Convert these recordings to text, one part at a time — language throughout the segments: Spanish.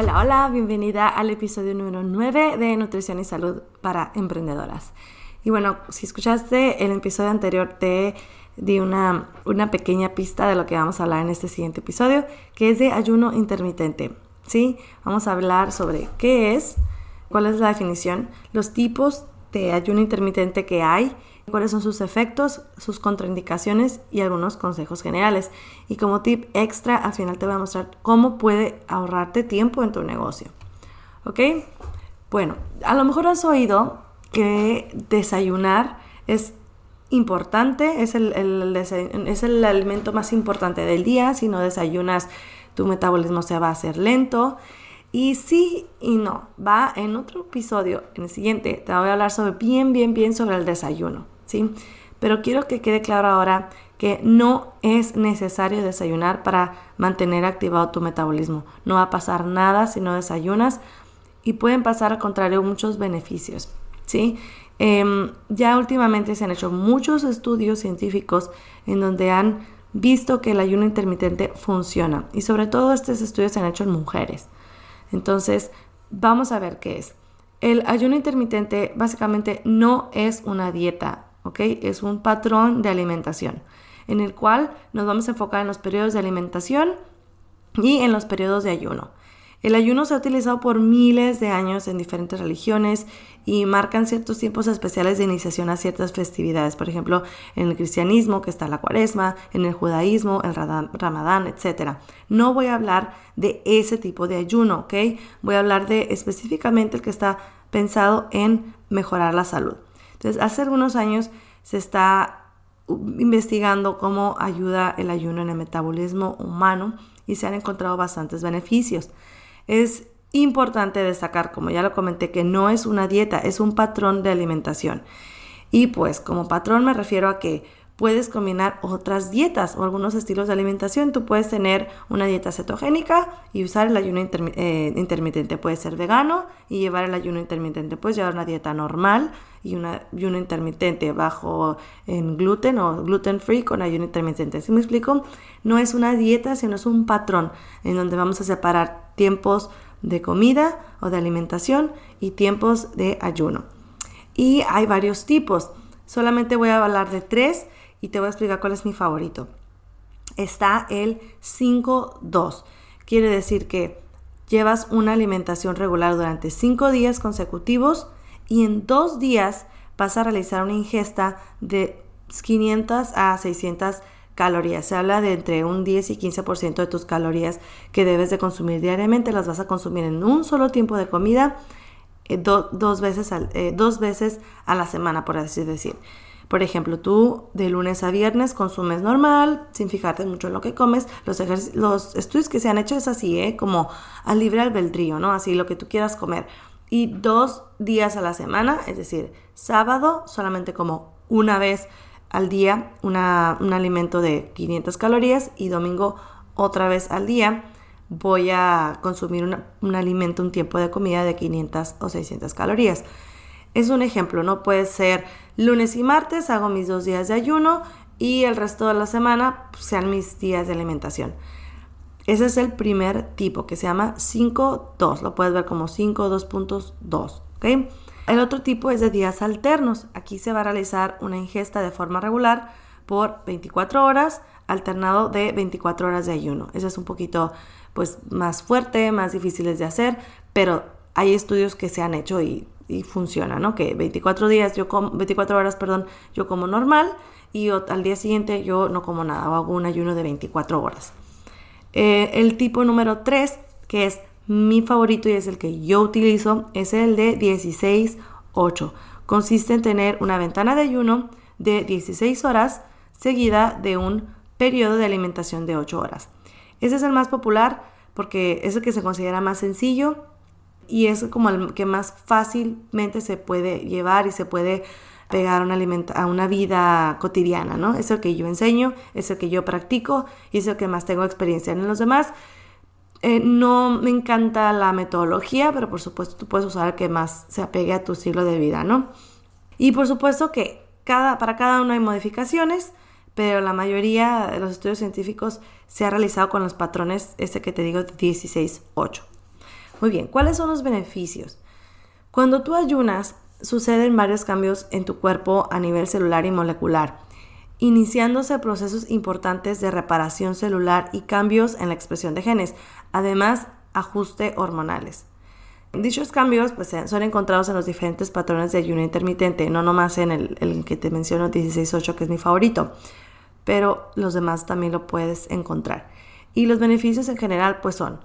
Hola, hola, bienvenida al episodio número 9 de Nutrición y Salud para Emprendedoras. Y bueno, si escuchaste el episodio anterior, te di una, una pequeña pista de lo que vamos a hablar en este siguiente episodio, que es de ayuno intermitente. ¿sí? Vamos a hablar sobre qué es, cuál es la definición, los tipos de ayuno intermitente que hay cuáles son sus efectos, sus contraindicaciones y algunos consejos generales. Y como tip extra, al final te voy a mostrar cómo puede ahorrarte tiempo en tu negocio. ¿Ok? Bueno, a lo mejor has oído que desayunar es importante, es el, es el alimento más importante del día. Si no desayunas, tu metabolismo se va a hacer lento. Y sí y no, va en otro episodio, en el siguiente, te voy a hablar sobre bien, bien, bien sobre el desayuno. ¿Sí? Pero quiero que quede claro ahora que no es necesario desayunar para mantener activado tu metabolismo. No va a pasar nada si no desayunas y pueden pasar al contrario muchos beneficios, ¿sí? Em, ya últimamente se han hecho muchos estudios científicos en donde han visto que el ayuno intermitente funciona y sobre todo estos estudios se han hecho en mujeres. Entonces, vamos a ver qué es. El ayuno intermitente básicamente no es una dieta, es un patrón de alimentación en el cual nos vamos a enfocar en los periodos de alimentación y en los periodos de ayuno. El ayuno se ha utilizado por miles de años en diferentes religiones y marcan ciertos tiempos especiales de iniciación a ciertas festividades. Por ejemplo, en el cristianismo, que está la cuaresma, en el judaísmo, el ramadán, etc. No voy a hablar de ese tipo de ayuno, ¿ok? Voy a hablar de específicamente el que está pensado en mejorar la salud. Entonces, hace algunos años se está investigando cómo ayuda el ayuno en el metabolismo humano y se han encontrado bastantes beneficios. Es importante destacar, como ya lo comenté, que no es una dieta, es un patrón de alimentación. Y pues como patrón me refiero a que puedes combinar otras dietas o algunos estilos de alimentación. Tú puedes tener una dieta cetogénica y usar el ayuno eh, intermitente. Puedes ser vegano y llevar el ayuno intermitente. Puedes llevar una dieta normal y un ayuno intermitente bajo en gluten o gluten free con ayuno intermitente. ¿Sí me explico? No es una dieta, sino es un patrón en donde vamos a separar tiempos de comida o de alimentación y tiempos de ayuno. Y hay varios tipos. Solamente voy a hablar de tres y te voy a explicar cuál es mi favorito. Está el 5-2. Quiere decir que llevas una alimentación regular durante 5 días consecutivos y en 2 días vas a realizar una ingesta de 500 a 600 calorías. Se habla de entre un 10 y 15% de tus calorías que debes de consumir diariamente. Las vas a consumir en un solo tiempo de comida eh, dos, veces eh, dos veces a la semana, por así decir. Por ejemplo, tú de lunes a viernes consumes normal, sin fijarte mucho en lo que comes. Los, estudios que se han hecho es así, ¿eh? como al libre albedrío, ¿no? Así lo que tú quieras comer. Y dos días a la semana, es decir, sábado solamente como una vez al día un alimento de 500 calorías y domingo otra vez al día voy a consumir un alimento, un tiempo de comida de 500 o 600 calorías. Es un ejemplo, no puede ser lunes y martes hago mis dos días de ayuno y el resto de la semana pues, sean mis días de alimentación. Ese es el primer tipo que se llama 5-2. Lo puedes ver como 5 2.2. El otro tipo es de días alternos. Aquí se va a realizar una ingesta de forma regular por 24 horas, alternado de 24 horas de ayuno. Ese es un poquito pues, más fuerte, más difíciles de hacer, pero hay estudios que se han hecho y y funciona, ¿no? Que 24 días yo como, 24 horas, perdón, yo como normal y al día siguiente yo no como nada o hago un ayuno de 24 horas. Eh, el tipo número 3, que es mi favorito y es el que yo utilizo, es el de 16-8. Consiste en tener una ventana de ayuno de 16 horas seguida de un periodo de alimentación de 8 horas. Ese es el más popular porque es el que se considera más sencillo y es como el que más fácilmente se puede llevar y se puede pegar a una, a una vida cotidiana, ¿no? Es el que yo enseño, es el que yo practico y es el que más tengo experiencia en los demás. Eh, no me encanta la metodología, pero por supuesto tú puedes usar el que más se apegue a tu estilo de vida, ¿no? Y por supuesto que cada, para cada uno hay modificaciones, pero la mayoría de los estudios científicos se ha realizado con los patrones, este que te digo, de 16-8. Muy bien, ¿cuáles son los beneficios? Cuando tú ayunas, suceden varios cambios en tu cuerpo a nivel celular y molecular, iniciándose procesos importantes de reparación celular y cambios en la expresión de genes, además ajuste hormonales. Dichos cambios pues, son encontrados en los diferentes patrones de ayuno intermitente, no nomás en el, el que te menciono 16-8, que es mi favorito, pero los demás también lo puedes encontrar. Y los beneficios en general pues son,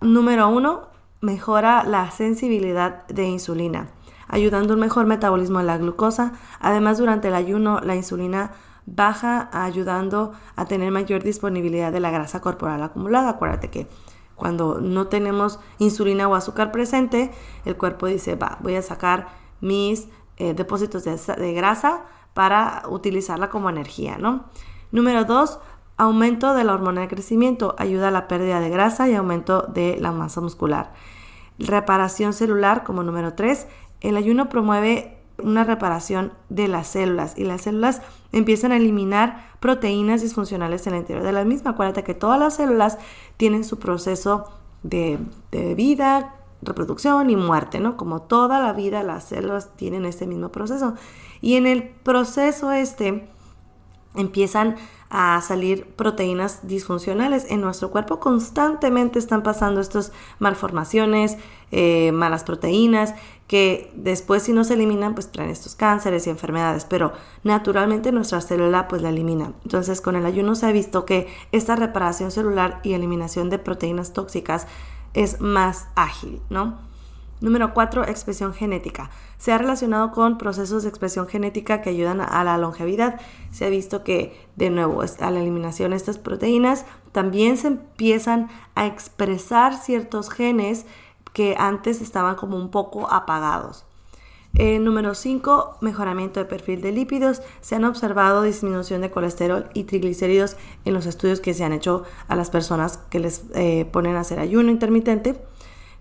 número uno, mejora la sensibilidad de insulina, ayudando un mejor metabolismo de la glucosa. Además, durante el ayuno, la insulina baja, ayudando a tener mayor disponibilidad de la grasa corporal acumulada. Acuérdate que cuando no tenemos insulina o azúcar presente, el cuerpo dice, va, voy a sacar mis eh, depósitos de, de, grasa para utilizarla como energía, ¿no? Número dos, aumento de la hormona de crecimiento, ayuda a la pérdida de grasa y aumento de la masa muscular. Reparación celular como número tres, el ayuno promueve una reparación de las células y las células empiezan a eliminar proteínas disfuncionales en el interior de la misma. Acuérdate que todas las células tienen su proceso de, de vida, reproducción y muerte, ¿no? Como toda la vida las células tienen este mismo proceso. Y en el proceso este empiezan a salir proteínas disfuncionales. En nuestro cuerpo constantemente están pasando estas malformaciones, eh, malas proteínas, que después si no se eliminan pues traen estos cánceres y enfermedades, pero naturalmente nuestra célula pues la elimina. Entonces con el ayuno se ha visto que esta reparación celular y eliminación de proteínas tóxicas es más ágil, ¿no? Número 4, expresión genética. Se ha relacionado con procesos de expresión genética que ayudan a la longevidad. Se ha visto que, de nuevo, a la eliminación de estas proteínas, también se empiezan a expresar ciertos genes que antes estaban como un poco apagados. Eh, número 5, mejoramiento de perfil de lípidos. Se han observado disminución de colesterol y triglicéridos en los estudios que se han hecho a las personas que les eh, ponen a hacer ayuno intermitente.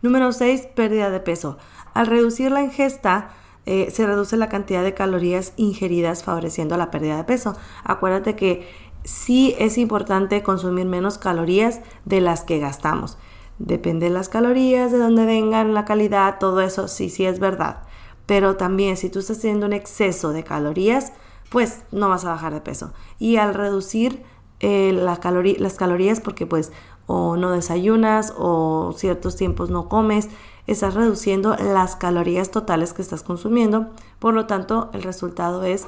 Número 6, pérdida de peso. Al reducir la ingesta, eh, se reduce la cantidad de calorías ingeridas favoreciendo la pérdida de peso. Acuérdate que sí es importante consumir menos calorías de las que gastamos. Depende de las calorías, de dónde vengan, la calidad, todo eso, sí, sí es verdad. Pero también si tú estás teniendo un exceso de calorías, pues no vas a bajar de peso. Y al reducir eh, las calorías, porque pues o no desayunas o ciertos tiempos no comes, estás reduciendo las calorías totales que estás consumiendo, por lo tanto el resultado es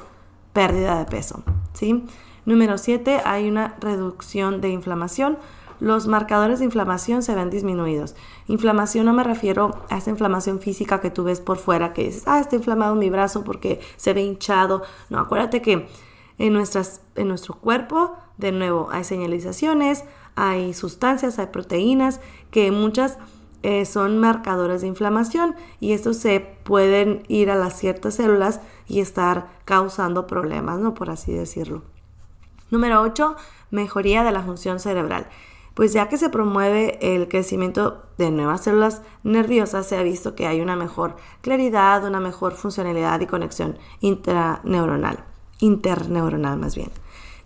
pérdida de peso, ¿sí? Número 7, hay una reducción de inflamación. Los marcadores de inflamación se ven disminuidos. Inflamación no me refiero a esa inflamación física que tú ves por fuera, que dices, ah, está inflamado mi brazo porque se ve hinchado. No, acuérdate que en, nuestras, en nuestro cuerpo, de nuevo, hay señalizaciones, hay sustancias, hay proteínas que muchas eh, son marcadores de inflamación y estos se pueden ir a las ciertas células y estar causando problemas, ¿no? Por así decirlo. Número 8, mejoría de la función cerebral. Pues ya que se promueve el crecimiento de nuevas células nerviosas, se ha visto que hay una mejor claridad, una mejor funcionalidad y conexión intraneuronal, interneuronal más bien.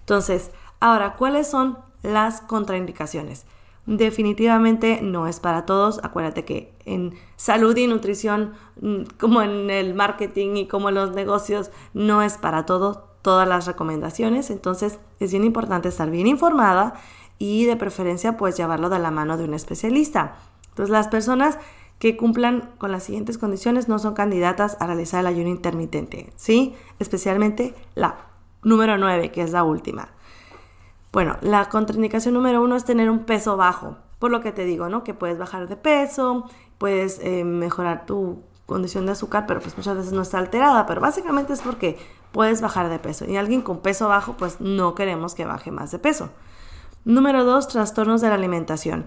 Entonces, ahora, ¿cuáles son las contraindicaciones. Definitivamente no es para todos. Acuérdate que en salud y nutrición, mm, como en el marketing y como en los negocios, no es para todo todas las recomendaciones. Entonces es bien importante estar bien informada y de preferencia pues llevarlo de la mano de un especialista. Entonces las personas que cumplan con las siguientes condiciones no son candidatas a realizar el ayuno intermitente, ¿sí? Especialmente la número 9, que es la última. Bueno, la contraindicación número uno es tener un peso bajo, por lo que te digo, ¿no? Que puedes bajar de peso, puedes eh, mejorar tu condición de azúcar, pero pues muchas veces no está alterada, pero básicamente es porque puedes bajar de peso. Y alguien con peso bajo, pues no queremos que baje más de peso. Número dos, trastornos de la alimentación.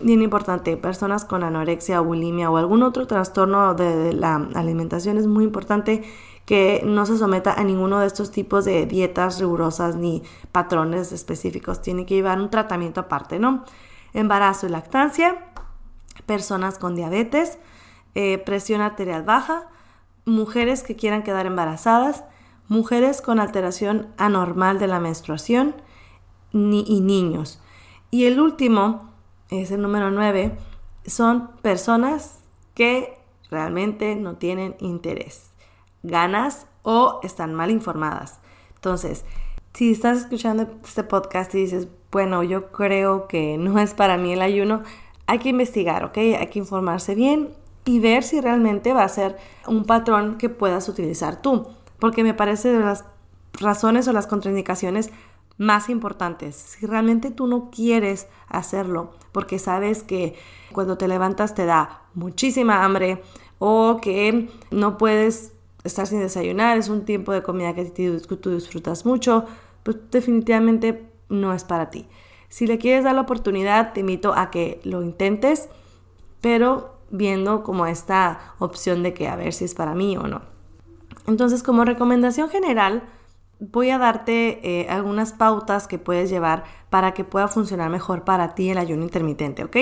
Bien importante, personas con anorexia, bulimia o algún otro trastorno de la alimentación es muy importante que no se someta a ninguno de estos tipos de dietas rigurosas ni patrones específicos. Tiene que llevar un tratamiento aparte, ¿no? Embarazo y lactancia, personas con diabetes, eh, presión arterial baja, mujeres que quieran quedar embarazadas, mujeres con alteración anormal de la menstruación y niños. Y el último, es el número 9, son personas que realmente no tienen interés, ganas o están mal informadas. Entonces, si estás escuchando este podcast y dices, bueno, yo creo que no es para mí el ayuno, hay que investigar, ¿ok? Hay que informarse bien y ver si realmente va a ser un patrón que puedas utilizar tú. Porque me parece de las razones o las contraindicaciones más importantes. Si realmente tú no quieres hacerlo porque sabes que cuando te levantas te da muchísima hambre o que no puedes estar sin desayunar, es un tiempo de comida que tú disfrutas mucho, pues definitivamente no es para ti. Si le quieres dar la oportunidad, te invito a que lo intentes, pero viendo como esta opción de que a ver si es para mí o no. Entonces, como recomendación general, voy a darte eh, algunas pautas que puedes llevar para que pueda funcionar mejor para ti el ayuno intermitente, ¿ok?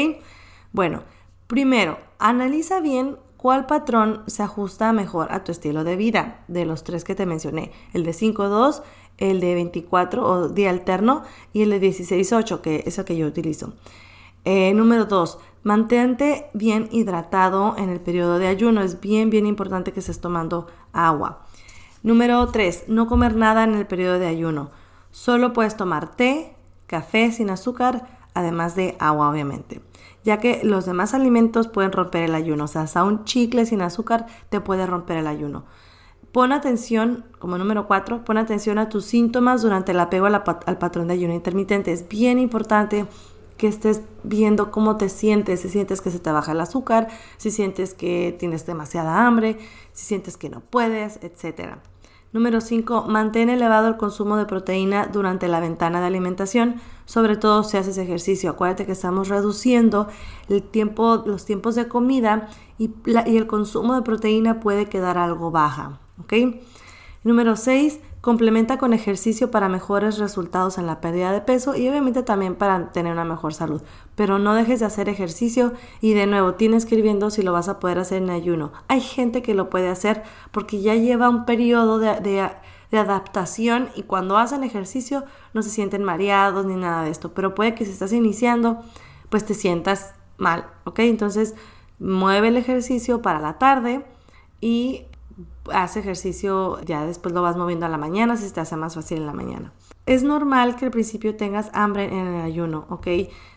Bueno, primero, analiza bien cuál patrón se ajusta mejor a tu estilo de vida, de los tres que te mencioné, el de 5-2, el de 24 o día alterno y el de 16-8, que es el que yo utilizo. Eh, número 2, mantente bien hidratado en el periodo de ayuno. Es bien, bien importante que estés tomando agua. Número 3, no comer nada en el periodo de ayuno. Solo puedes tomar té, café sin azúcar, además de agua, obviamente. Ya que los demás alimentos pueden romper el ayuno. O sea, hasta un chicle sin azúcar te puede romper el ayuno. Pon atención, como número 4, pon atención a tus síntomas durante el apego al patrón de ayuno intermitente. Es bien importante que estés viendo cómo te sientes, si sientes que se te baja el azúcar, si sientes que tienes demasiada hambre, si sientes que no puedes, etc. Número 5. Mantén elevado el consumo de proteína durante la ventana de alimentación, sobre todo si haces ejercicio. Acuérdate que estamos reduciendo el tiempo, los tiempos de comida y, y el consumo de proteína puede quedar algo baja. ¿ok? Número 6 Complementa con ejercicio para mejores resultados en la pérdida de peso y obviamente también para tener una mejor salud. Pero no dejes de hacer ejercicio y de nuevo tienes que ir viendo si lo vas a poder hacer en ayuno. Hay gente que lo puede hacer porque ya lleva un periodo de, adaptación y cuando hacen ejercicio no se sienten mareados ni nada de esto. Pero puede que si estás iniciando pues te sientas mal, ¿ok? Entonces mueve el ejercicio para la tarde y haz ejercicio, ya después lo vas moviendo a la mañana si te hace más fácil en la mañana. Es normal que al principio tengas hambre en el ayuno, ¿ok?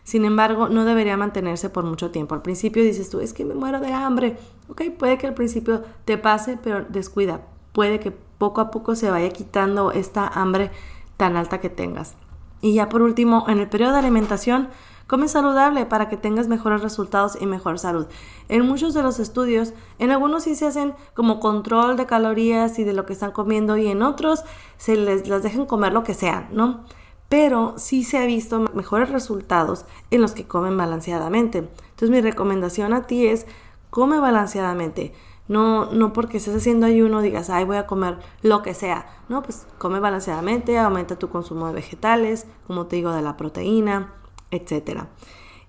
Sin embargo, no debería mantenerse por mucho tiempo. Al principio dices tú, es que me muero de hambre, ¿ok? Puede que al principio te pase, pero descuida. Puede que poco a poco se vaya quitando esta hambre tan alta que tengas. Y ya por último, en el periodo de alimentación, Come saludable para que tengas mejores resultados y mejor salud. En muchos de los estudios, en algunos sí se hacen como control de calorías y de lo que están comiendo y en otros se les las dejan comer lo que sea, ¿no? Pero sí se ha visto mejores resultados en los que comen balanceadamente. Entonces mi recomendación a ti es come balanceadamente. No, no porque estés haciendo ayuno digas, ay, voy a comer lo que sea. No, pues come balanceadamente, aumenta tu consumo de vegetales, como te digo, de la proteína, etcétera.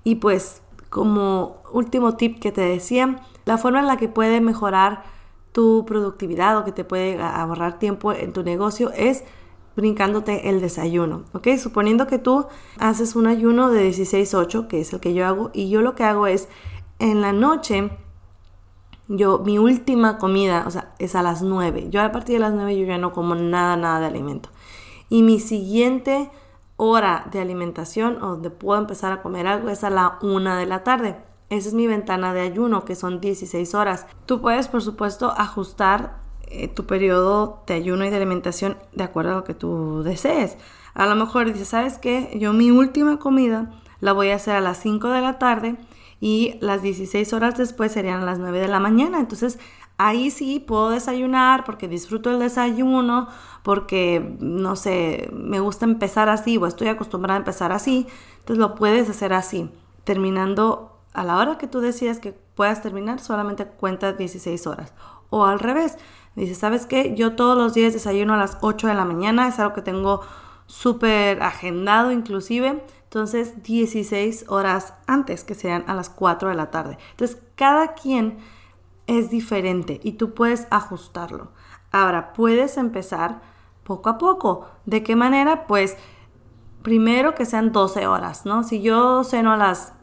Y pues como último tip que te decía, la forma en la que puede mejorar tu productividad o que te puede ahorrar tiempo en tu negocio es brincándote el desayuno, ¿ok? Suponiendo que tú haces un ayuno de 16-8, que es el que yo hago, y yo lo que hago es en la noche, yo, mi última comida, o sea, es a las 9. Yo a partir de las 9 yo ya no como nada, nada de alimento. Y mi siguiente hora de alimentación donde puedo empezar a comer algo es a la una de la tarde. Esa es mi ventana de ayuno, que son 16 horas. Tú puedes, por supuesto, ajustar eh, tu periodo de ayuno y de alimentación de acuerdo a lo que tú desees. A lo mejor dices, ¿sabes qué? Yo mi última comida la voy a hacer a las 5 de la tarde y las 16 horas después serían las 9 de la mañana. Entonces, Ahí sí puedo desayunar porque disfruto el desayuno, porque, no sé, me gusta empezar así o estoy acostumbrada a empezar así. Entonces lo puedes hacer así, terminando a la hora que tú decidas que puedas terminar, solamente cuenta 16 horas. O al revés, dices, ¿sabes qué? Yo todos los días desayuno a las 8 de la mañana, es algo que tengo súper agendado inclusive. Entonces 16 horas antes que sean a las 4 de la tarde. Entonces cada quien es diferente y tú puedes ajustarlo. Ahora, puedes empezar poco a poco. ¿De qué manera? Pues primero que sean 12 horas, ¿no? Si yo ceno a las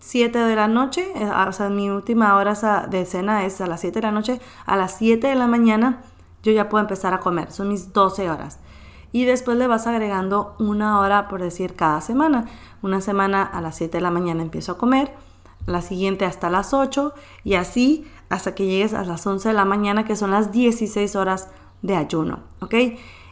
7 de la noche, eh, o sea, mi última hora de cena es a las 7 de la noche, a las 7 de la mañana yo ya puedo empezar a comer, son mis 12 horas. Y después le vas agregando una hora, por decir, cada semana. Una semana a las 7 de la mañana empiezo a comer, la siguiente hasta las 8 y así hasta que llegues a las 11 de la mañana, que son las 16 horas de ayuno, ¿ok?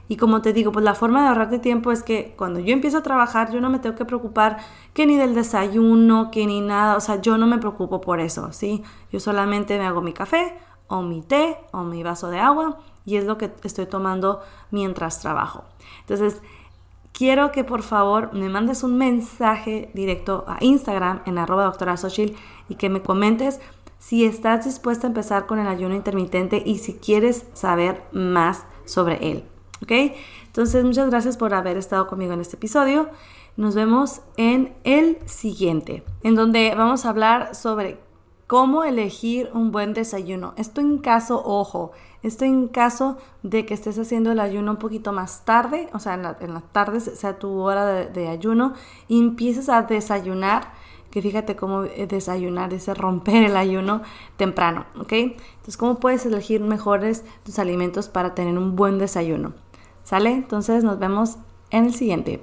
Y como te digo, pues la forma de ahorrarte tiempo es que cuando yo empiezo a trabajar, yo no me tengo que preocupar que ni del desayuno, que ni nada, o sea, yo no me preocupo por eso, ¿sí? Yo solamente me hago mi café o mi té o mi vaso de agua y es lo que estoy tomando mientras trabajo. Entonces, quiero que por favor me mandes un mensaje directo a Instagram en arroba doctora y que me comentes si estás dispuesta a empezar con el ayuno intermitente y si quieres saber más sobre él. ¿Ok? Entonces, muchas gracias por haber estado conmigo en este episodio. Nos vemos en el siguiente, en donde vamos a hablar sobre cómo elegir un buen desayuno. Esto en caso, ojo, esto en caso de que estés haciendo el ayuno un poquito más tarde, o sea, en la, tarde sea tu hora de, ayuno, y empieces a desayunar que fíjate cómo eh, desayunar, ese romper el ayuno temprano, ¿ok? Entonces, ¿cómo puedes elegir mejores tus alimentos para tener un buen desayuno? ¿Sale? Entonces, nos vemos en el siguiente.